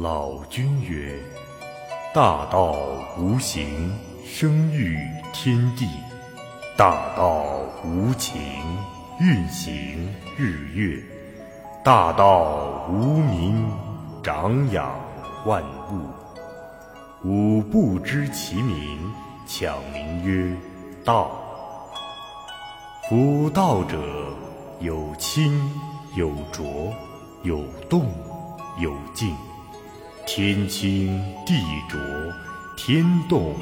老君曰：“大道无形，生育天地；大道无情，运行日月；大道无名，长养万物。吾不知其名，强名曰道。夫道者，有清，有浊，有动，有静。”天清地浊，天动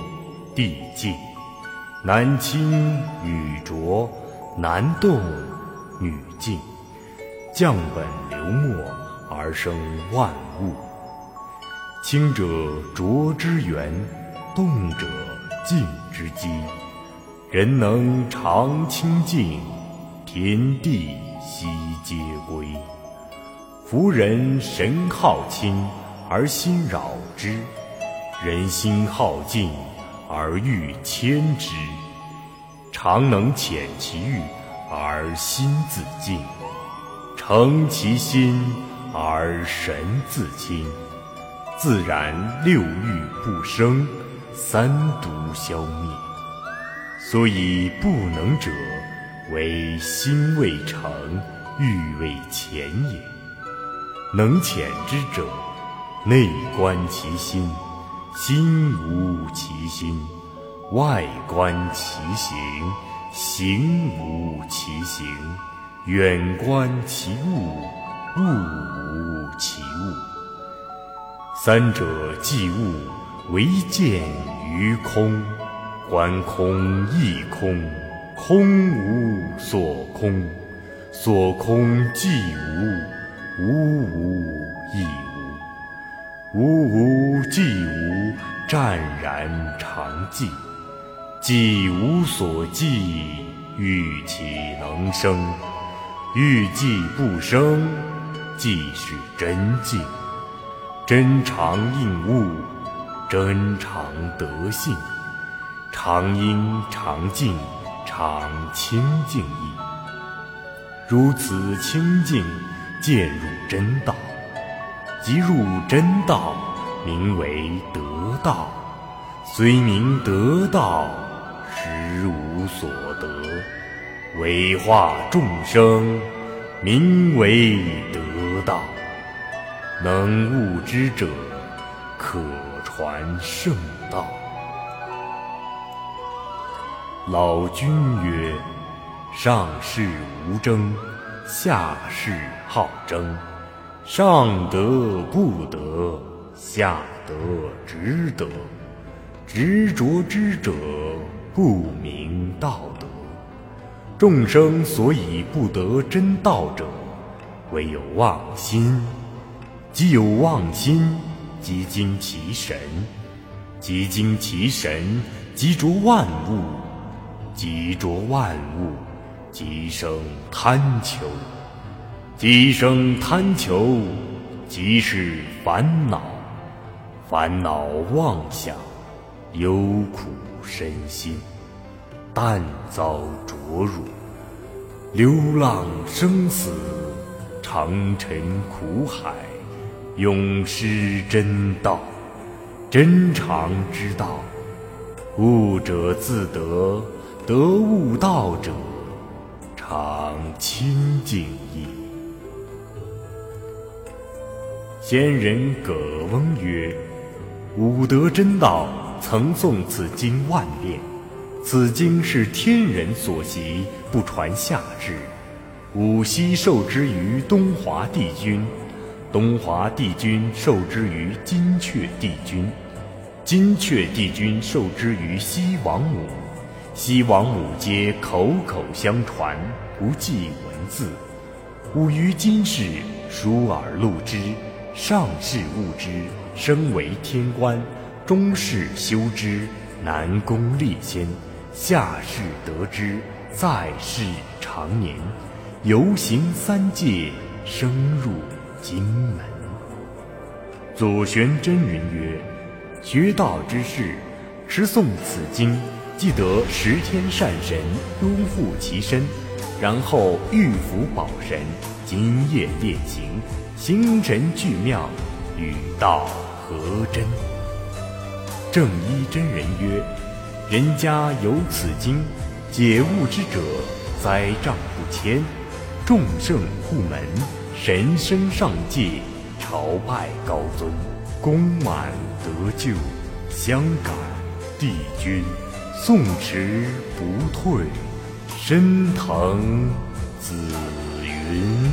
地静；男清女浊，男动女静。降本流末而生万物。清者浊之源，动者静之基。人能常清静，天地悉皆归。夫人神好清。而心扰之，人心好静而欲牵之，常能遣其欲而心自静，诚其心而神自清，自然六欲不生，三毒消灭。所以不能者，为心未成，欲未浅也。能遣之者。内观其心，心无其心；外观其行，行无其行；远观其物，物无其物。三者既物，唯见于空。观空亦空，空无所空，所空即无，无无亦无。无无既无，湛然常寂；寂无所寂，欲其能生？欲寂不生，即是真静。真常应物，真常得性。常应常静，常清静意。如此清静，渐入真道。即入真道，名为得道。虽名得道，实无所得。为化众生，名为得道。能悟之者，可传圣道。老君曰：“上士无争，下士好争。”上德不德，下德值得。执着之者，不明道德。众生所以不得真道者，唯有妄心。既有妄心，即惊其神；即惊其神，即着万物；即着万物，即生贪求。即生贪求，即是烦恼；烦恼妄想，忧苦身心，但遭浊辱。流浪生死，长沉苦海，永失真道。真常之道，悟者自得，得悟道者，常清净意。仙人葛翁曰：“吾得真道，曾诵此经万遍。此经是天人所习，不传下之。吾昔受之于东华帝君，东华帝君受之于金阙帝君，金阙帝君受之于西王母，西王母皆口口相传，不记文字。吾于今世疏而录之。”上士悟之，升为天官；中士修之，南宫立仙；下士得之，在世长年。游行三界，升入金门。左玄真人曰：“学道之士，持诵此经，即得十天善神拥护其身，然后玉符宝神，今夜练行。”形神俱妙，与道合真。正一真人曰：“人家有此经，解物之者，灾障不迁，众圣护门，神生上界，朝拜高宗，功满得救，香感帝君，诵持不退，深腾紫云。”